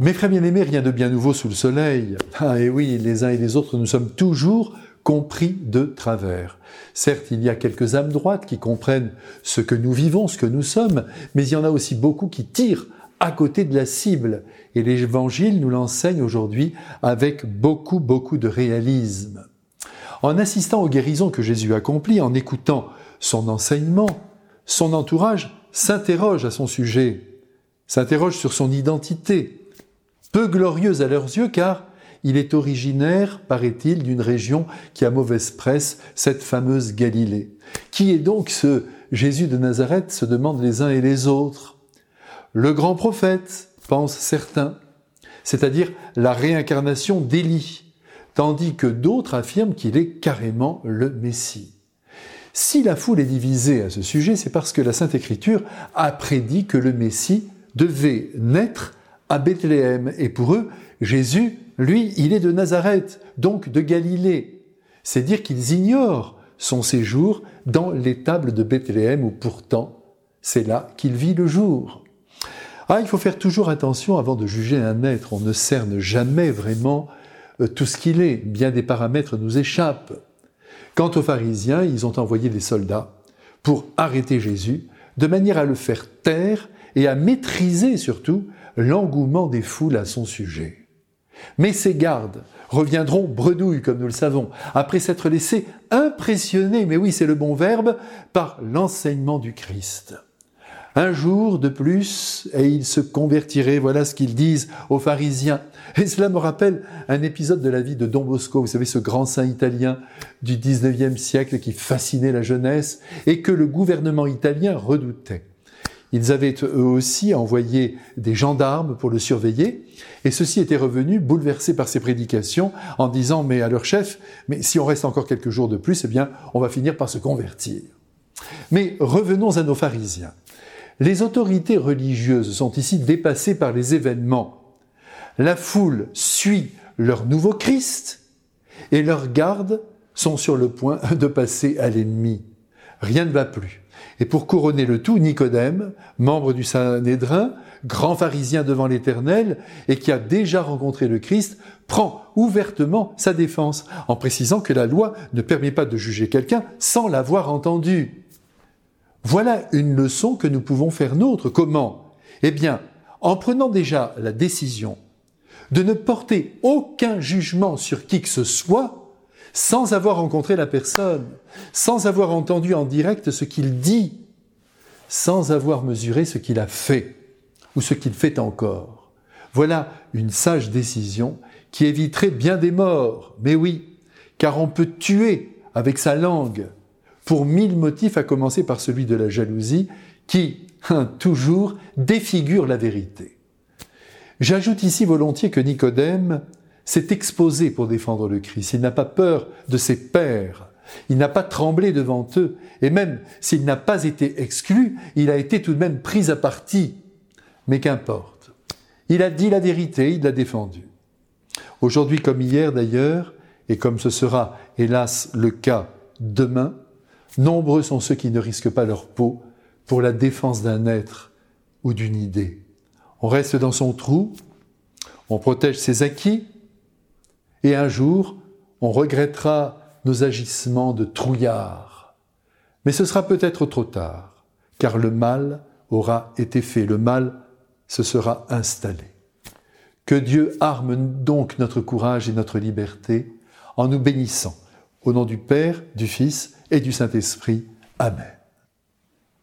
Mes frères bien-aimés, rien de bien nouveau sous le soleil. Ah et oui, les uns et les autres, nous sommes toujours compris de travers. Certes, il y a quelques âmes droites qui comprennent ce que nous vivons, ce que nous sommes, mais il y en a aussi beaucoup qui tirent à côté de la cible. Et l'Évangile nous l'enseigne aujourd'hui avec beaucoup, beaucoup de réalisme. En assistant aux guérisons que Jésus accomplit, en écoutant son enseignement, son entourage s'interroge à son sujet, s'interroge sur son identité, peu glorieuse à leurs yeux car il est originaire, paraît-il, d'une région qui a mauvaise presse, cette fameuse Galilée. Qui est donc ce Jésus de Nazareth se demandent les uns et les autres. Le grand prophète, pensent certains, c'est-à-dire la réincarnation d'Élie, tandis que d'autres affirment qu'il est carrément le Messie. Si la foule est divisée à ce sujet, c'est parce que la Sainte Écriture a prédit que le Messie devait naître à Bethléem. Et pour eux, Jésus, lui, il est de Nazareth, donc de Galilée. C'est dire qu'ils ignorent son séjour dans l'étable de Bethléem où pourtant c'est là qu'il vit le jour. Ah, il faut faire toujours attention avant de juger un être. On ne cerne jamais vraiment euh, tout ce qu'il est. Bien des paramètres nous échappent. Quant aux pharisiens, ils ont envoyé des soldats pour arrêter Jésus, de manière à le faire taire et à maîtriser surtout l'engouement des foules à son sujet. Mais ces gardes reviendront bredouilles, comme nous le savons, après s'être laissés impressionner, mais oui, c'est le bon verbe, par l'enseignement du Christ. Un jour de plus, et ils se convertiraient, voilà ce qu'ils disent aux pharisiens. Et cela me rappelle un épisode de la vie de Don Bosco, vous savez, ce grand saint italien du 19e siècle qui fascinait la jeunesse et que le gouvernement italien redoutait. Ils avaient eux aussi envoyé des gendarmes pour le surveiller, et ceux-ci étaient revenus bouleversés par ses prédications en disant mais à leur chef, mais si on reste encore quelques jours de plus, eh bien on va finir par se convertir. Mais revenons à nos pharisiens. Les autorités religieuses sont ici dépassées par les événements. La foule suit leur nouveau Christ et leurs gardes sont sur le point de passer à l'ennemi. Rien ne va plus. Et pour couronner le tout, Nicodème, membre du Saint-Nédrin, grand pharisien devant l'Éternel, et qui a déjà rencontré le Christ, prend ouvertement sa défense, en précisant que la loi ne permet pas de juger quelqu'un sans l'avoir entendu. Voilà une leçon que nous pouvons faire nôtre. Comment? Eh bien, en prenant déjà la décision de ne porter aucun jugement sur qui que ce soit, sans avoir rencontré la personne, sans avoir entendu en direct ce qu'il dit, sans avoir mesuré ce qu'il a fait ou ce qu'il fait encore. Voilà une sage décision qui éviterait bien des morts. Mais oui, car on peut tuer avec sa langue pour mille motifs, à commencer par celui de la jalousie, qui, hein, toujours, défigure la vérité. J'ajoute ici volontiers que Nicodème s'est exposé pour défendre le Christ. Il n'a pas peur de ses pères. Il n'a pas tremblé devant eux. Et même s'il n'a pas été exclu, il a été tout de même pris à partie. Mais qu'importe. Il a dit la vérité, il l'a défendu. Aujourd'hui comme hier d'ailleurs, et comme ce sera hélas le cas demain, nombreux sont ceux qui ne risquent pas leur peau pour la défense d'un être ou d'une idée. On reste dans son trou, on protège ses acquis, et un jour, on regrettera nos agissements de trouillard. Mais ce sera peut-être trop tard, car le mal aura été fait, le mal se sera installé. Que Dieu arme donc notre courage et notre liberté en nous bénissant. Au nom du Père, du Fils et du Saint-Esprit. Amen.